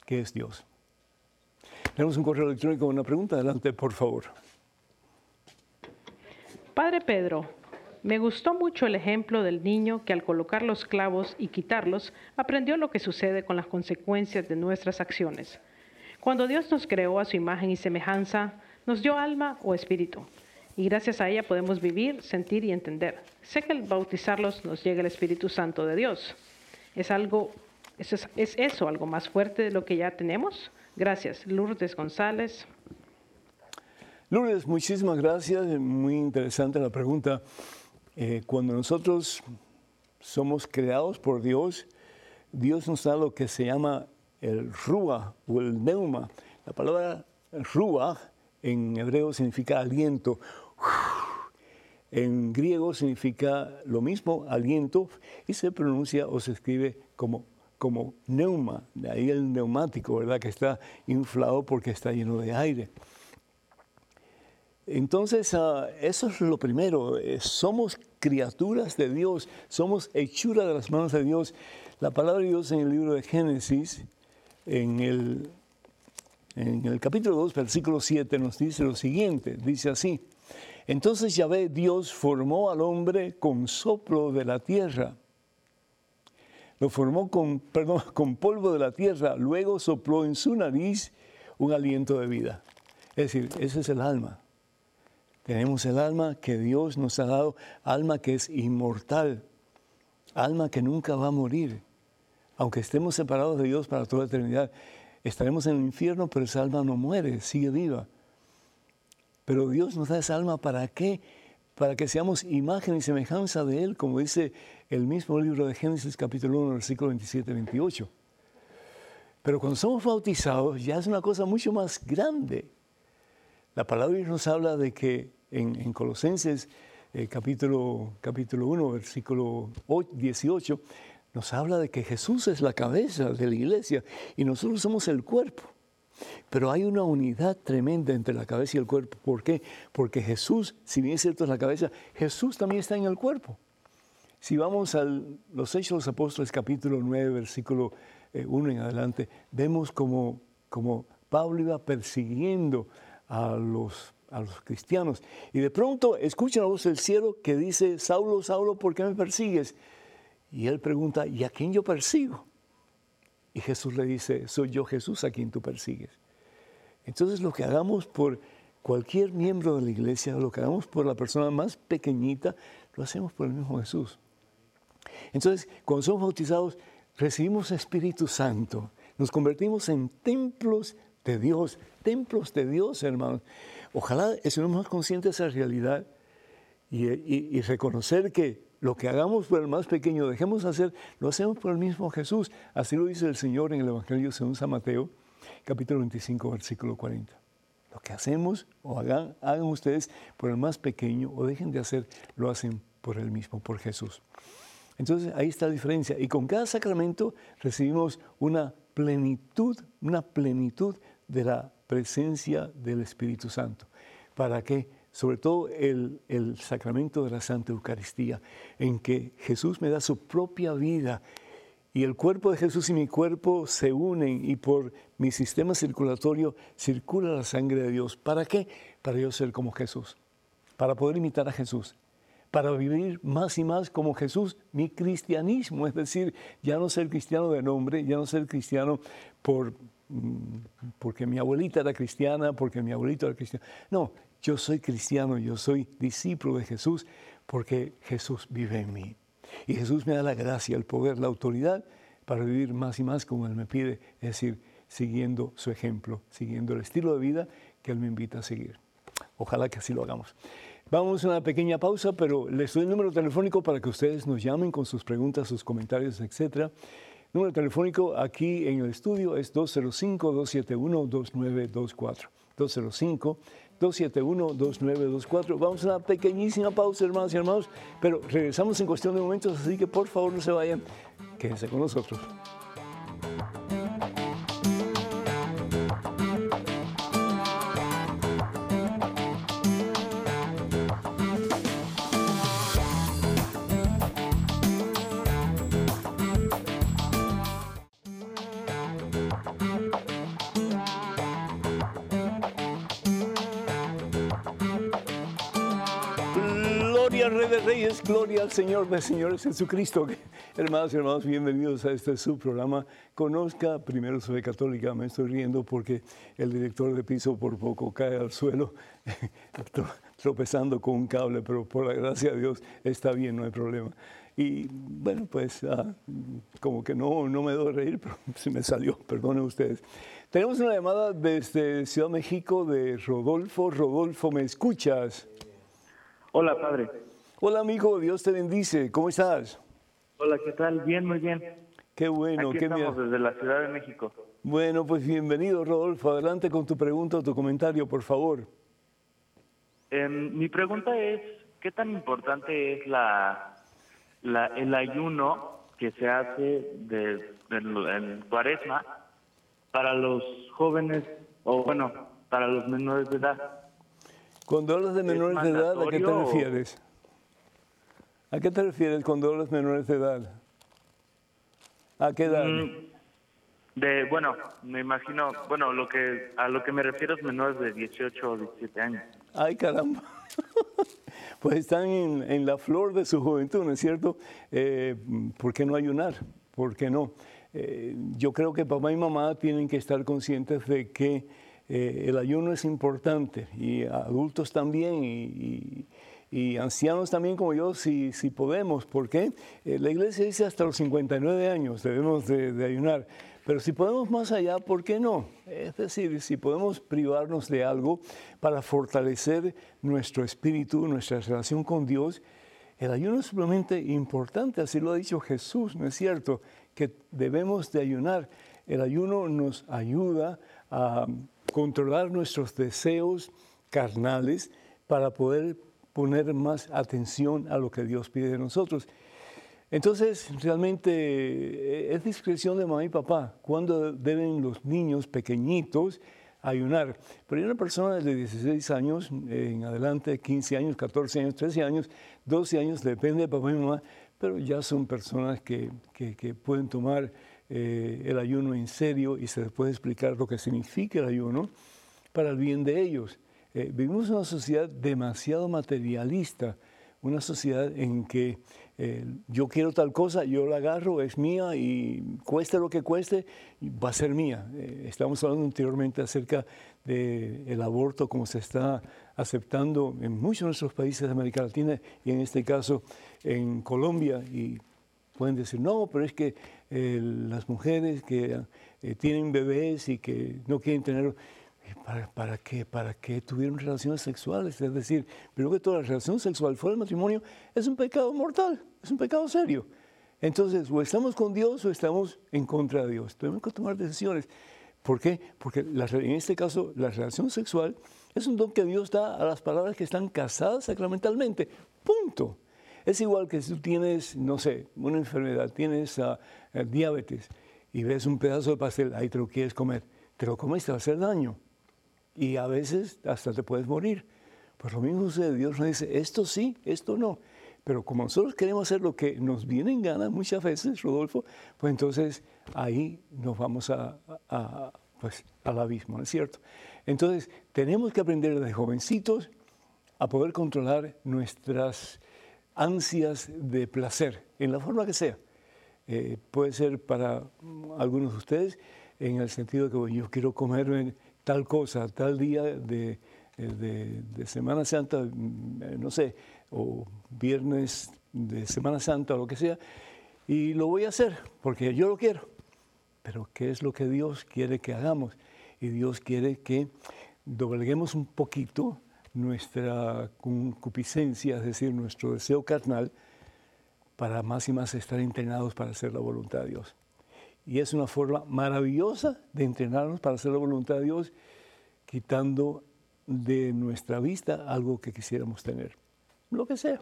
que es Dios. Tenemos un correo electrónico con una pregunta. Adelante, por favor. Padre Pedro, me gustó mucho el ejemplo del niño que al colocar los clavos y quitarlos aprendió lo que sucede con las consecuencias de nuestras acciones. Cuando Dios nos creó a su imagen y semejanza, nos dio alma o espíritu. Y gracias a ella podemos vivir, sentir y entender. Sé que al bautizarlos nos llega el Espíritu Santo de Dios. ¿Es, algo, es, es eso algo más fuerte de lo que ya tenemos? Gracias. Lourdes González. Lourdes, muchísimas gracias. Muy interesante la pregunta. Eh, cuando nosotros somos creados por Dios, Dios nos da lo que se llama el ruah o el neuma. La palabra ruah en hebreo significa aliento. En griego significa lo mismo, aliento, y se pronuncia o se escribe como, como neuma. De ahí el neumático, ¿verdad? Que está inflado porque está lleno de aire. Entonces, ah, eso es lo primero. Eh, somos criaturas de Dios, somos hechura de las manos de Dios. La palabra de Dios en el libro de Génesis, en el, en el capítulo 2, versículo 7, nos dice lo siguiente, dice así. Entonces Yahvé Dios formó al hombre con soplo de la tierra. Lo formó con, polvo de la tierra, luego sopló en su nariz un aliento de vida. Es decir, ese es el alma. Tenemos el alma que Dios nos ha dado, alma que es inmortal, alma que nunca va a morir. Aunque estemos separados de Dios para toda la eternidad, estaremos en el infierno, pero esa alma no muere, sigue viva. Pero Dios nos da esa alma para qué? para que seamos imagen y semejanza de Él, como dice el mismo libro de Génesis capítulo 1, versículo 27-28. Pero cuando somos bautizados ya es una cosa mucho más grande. La palabra nos habla de que en, Colosenses eh, capítulo, capítulo 1, versículo 18, nos habla de que Jesús es la cabeza de la iglesia y nosotros somos el cuerpo. Pero hay una unidad tremenda entre la cabeza y el cuerpo. ¿Por qué? Porque Jesús, si bien es cierto es la cabeza, Jesús también está en el cuerpo. Si vamos a los Hechos de los Apóstoles capítulo 9, versículo 1 eh, en adelante, vemos como, como Pablo iba persiguiendo a los, a los cristianos. Y de pronto escucha la voz del cielo que dice, Saulo, Saulo, ¿por qué me persigues? Y él pregunta, ¿y a quién yo persigo? Y Jesús le dice, soy yo Jesús a quien tú persigues. Entonces lo que hagamos por cualquier miembro de la iglesia, lo que hagamos por la persona más pequeñita, lo hacemos por el mismo Jesús. Entonces, cuando somos bautizados, recibimos Espíritu Santo, nos convertimos en templos de Dios, templos de Dios, hermanos. Ojalá estemos más conscientes de esa realidad y, reconocer que lo que hagamos por el más pequeño, dejemos de hacer, lo hacemos por el mismo Jesús. Así lo dice el Señor en el Evangelio según San Mateo, capítulo 25, versículo 40. Lo que hacemos o hagan, hagan ustedes por el más pequeño o dejen de hacer, lo hacen por el mismo, por Jesús. Entonces ahí está la diferencia. Y con cada sacramento recibimos una plenitud, una plenitud de la presencia del Espíritu Santo. ¿Para qué? Sobre todo el, el sacramento de la Santa Eucaristía, en que Jesús me da su propia vida y el cuerpo de Jesús y mi cuerpo se unen y por mi sistema circulatorio circula la sangre de Dios. ¿Para qué? Para yo ser como Jesús, para poder imitar a Jesús, para vivir más y más como Jesús, mi cristianismo, es decir, ya no ser cristiano de nombre, ya no ser cristiano por Mm, porque mi abuelita era cristiana, porque mi abuelito era cristiano. No, yo soy cristiano, yo soy discípulo de Jesús porque Jesús vive en mí. Y Jesús me da la gracia, el poder, la autoridad para vivir más y más como Él me pide, es decir, siguiendo su ejemplo, siguiendo el estilo de vida que Él me invita a seguir. Ojalá que así lo hagamos. Vamos a una pequeña pausa, pero les doy el número telefónico para que ustedes nos llamen con sus preguntas, sus comentarios, etcétera número telefónico aquí en el estudio es 205-271-2924. 205-271-2924. Vamos a una pequeñísima pausa, hermanos y hermanos, pero regresamos en cuestión de momentos, así que por favor no se vayan, quédense con nosotros. Gloria al Señor de Señores Jesucristo. Hermanos y hermanos, bienvenidos a este su programa. Conozca primero su fe católica. Me estoy riendo porque el director de piso por poco cae al suelo tropezando con un cable, pero por la gracia de Dios está bien, no hay problema. Y bueno, pues ah, como que no, no me doy reír, pero se me salió, perdonen ustedes. Tenemos una llamada desde Ciudad México de Rodolfo. Rodolfo, ¿me escuchas? Hola, padre. Hola amigo, Dios te bendice. ¿Cómo estás? Hola, ¿qué tal? Bien, muy bien. Qué bueno, Aquí qué estamos desde la Ciudad de México. Bueno, pues bienvenido Rodolfo. Adelante con tu pregunta o tu comentario, por favor. Em, mi pregunta es, ¿qué tan importante es la, la el ayuno que se hace de, en cuaresma para los jóvenes o bueno, para los menores de edad? Cuando hablas de menores de edad, ¿a qué te refieres? ¿A qué te refieres cuando hablas menores de edad? ¿A qué edad? Mm, de, bueno, me imagino, bueno, lo que a lo que me refiero es menores de 18 o 17 años. Ay, caramba. pues están en, la flor de su juventud, ¿no es cierto? Eh, ¿Por qué no ayunar? ¿Por qué no? Eh, yo creo que papá y mamá tienen que estar conscientes de que eh, el ayuno es importante y adultos también y y ancianos también como yo, si, si podemos, porque eh, la iglesia dice hasta los 59 años debemos de, de, ayunar, pero si podemos más allá, ¿por qué no? Es decir, si podemos privarnos de algo para fortalecer nuestro espíritu, nuestra relación con Dios, el ayuno es simplemente importante, así lo ha dicho Jesús, ¿no es cierto? Que debemos de ayunar. El ayuno nos ayuda a controlar nuestros deseos carnales para poder poner más atención a lo que Dios pide de nosotros. Entonces, realmente eh, es discreción de mamá y papá cuando deben los niños pequeñitos ayunar. Pero hay una persona de 16 años en adelante, 15 años, 14 años, 13 años, 12 años, depende de papá y mamá, pero ya son personas que, que, pueden tomar eh, el ayuno en serio y se les puede explicar lo que significa el ayuno para el bien de ellos. Eh, vivimos una sociedad demasiado materialista, una sociedad en que eh, yo quiero tal cosa, yo la agarro, es mía y cueste lo que cueste, va a ser mía. Eh, estamos hablando anteriormente acerca del aborto, como se está aceptando en muchos de nuestros países de América Latina y en este caso en Colombia. Y pueden decir, no, pero es que las mujeres que tienen bebés y que no quieren tener ¿Para, ¿Para, qué? ¿Para qué tuvieron relaciones sexuales? Es decir, primero que toda la relación sexual fuera del matrimonio es un pecado mortal, es un pecado serio. Entonces, o estamos con Dios o estamos en contra de Dios. Tenemos que tomar decisiones. ¿Por qué? Porque en este caso la relación sexual es un don que Dios da a las palabras que están casadas sacramentalmente. Punto. Es igual que si tú tienes, no sé, una enfermedad, tienes uh, diabetes y ves un pedazo de pastel, ahí te lo quieres comer. Te lo comes, te va a hacer daño y a veces hasta te puedes morir. Pues lo mismo sucede, Dios nos dice, esto sí, esto no. Pero como nosotros queremos hacer lo que nos viene en gana muchas veces, Rodolfo, pues entonces ahí nos vamos a, pues, al abismo, ¿no es cierto? Entonces tenemos que aprender desde jovencitos a poder controlar nuestras ansias de placer, en la forma que sea. Eh, puede ser para algunos de ustedes en el sentido de que yo quiero comerme tal cosa, tal día eh, de, de, Semana Santa, mm, eh, no sé, o viernes de Semana Santa o lo que sea, y lo voy a hacer porque yo lo quiero. Pero ¿qué es lo que Dios quiere que hagamos? Y Dios quiere que dobleguemos un poquito nuestra concupiscencia, es decir, nuestro deseo carnal, para más y más estar entrenados para hacer la voluntad de Dios. Y es una forma maravillosa de entrenarnos para hacer la voluntad de Dios, quitando de nuestra vista algo que quisiéramos tener. Lo que sea.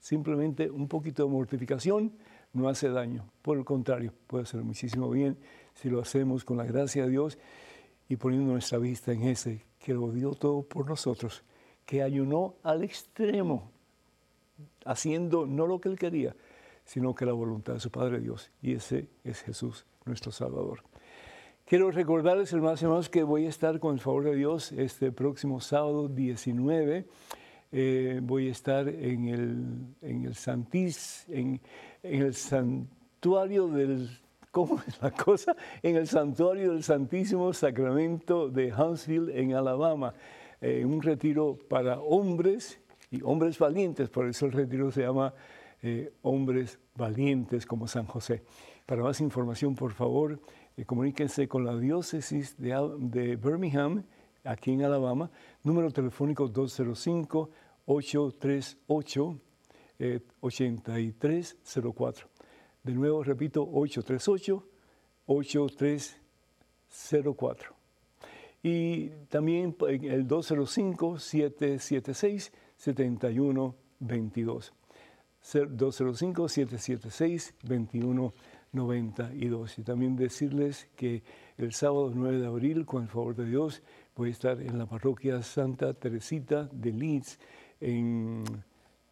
Simplemente un poquito de mortificación no hace daño. Por el contrario, puede hacer muchísimo bien si lo hacemos con la gracia de Dios y poniendo nuestra vista en ese que lo dio todo por nosotros, que ayunó al extremo, haciendo no lo que él quería, sino que la voluntad de su Padre Dios. Y ese es Jesús nuestro Salvador. Quiero recordarles, hermanos y hermanos, que voy a estar con el favor de Dios este próximo sábado 19. Eh, voy a estar en el, en el Santís, en, el santuario del ¿cómo es la cosa? En el santuario del Santísimo Sacramento de Huntsville, en Alabama. Eh, un retiro para hombres y hombres valientes, por eso el retiro se llama eh, Hombres Valientes como San José. Para más información, por favor, eh, comuníquense con la diócesis de, Birmingham, aquí en Alabama, número telefónico 205-838-8304. Eh, de nuevo, repito, 838-8304. Y también el 205-776-7122. 205-776-7122. 92. Y también decirles que el sábado 9 de abril, con el favor de Dios, voy a estar en la parroquia Santa Teresita de Leeds, en,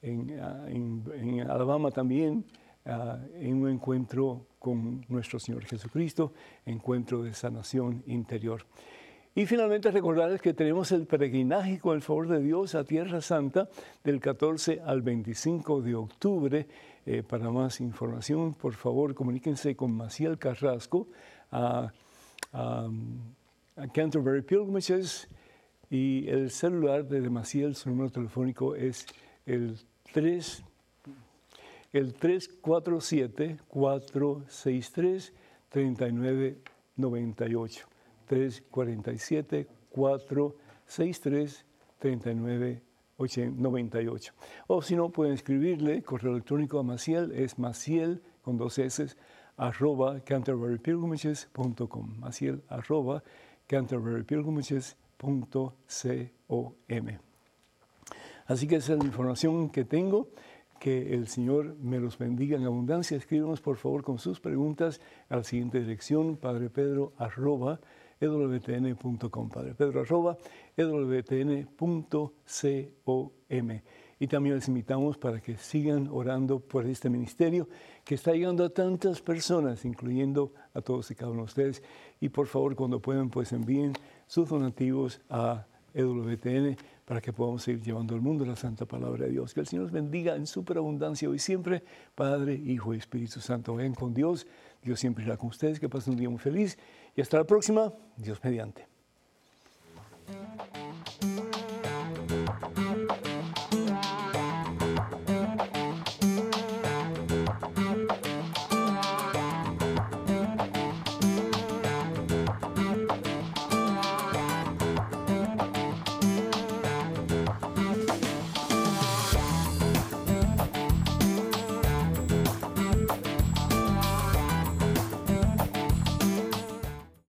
en, ah, Alabama también, ah, en un encuentro con nuestro Señor Jesucristo, encuentro de sanación interior. Y finalmente recordarles que tenemos el peregrinaje con el favor de Dios a Tierra Santa del 14 al 25 de octubre. Eh, para más información, por favor, comuníquense con Maciel Carrasco a, Canterbury Pilgrimages. Y el celular de Maciel, su número telefónico es el 3 el 347-463-3998. 347-463-3998. O si no, pueden escribirle correo electrónico a Maciel, es maciel con dos S, arroba canterburypilgrimages.com. Maciel arroba canterburypilgrimages.com. Así que esa es la información que tengo. Que el Señor me los bendiga en abundancia. Escríbanos por favor con sus preguntas a la siguiente dirección, Padre Pedro arroba ewtn.com, Padre Pedro arroba ewtn.com. Y también les invitamos para que sigan orando por este ministerio que está llegando a tantas personas, incluyendo a todos y cada uno de ustedes. Y por favor, cuando puedan, pues envíen sus donativos a EWTN para que podamos seguir llevando al mundo la santa palabra de Dios. Que el Señor nos bendiga en superabundancia hoy siempre, Padre, Hijo y Espíritu Santo. Vayan con Dios, Dios siempre irá con ustedes, que pasen un día muy feliz y hasta la próxima, Dios mediante.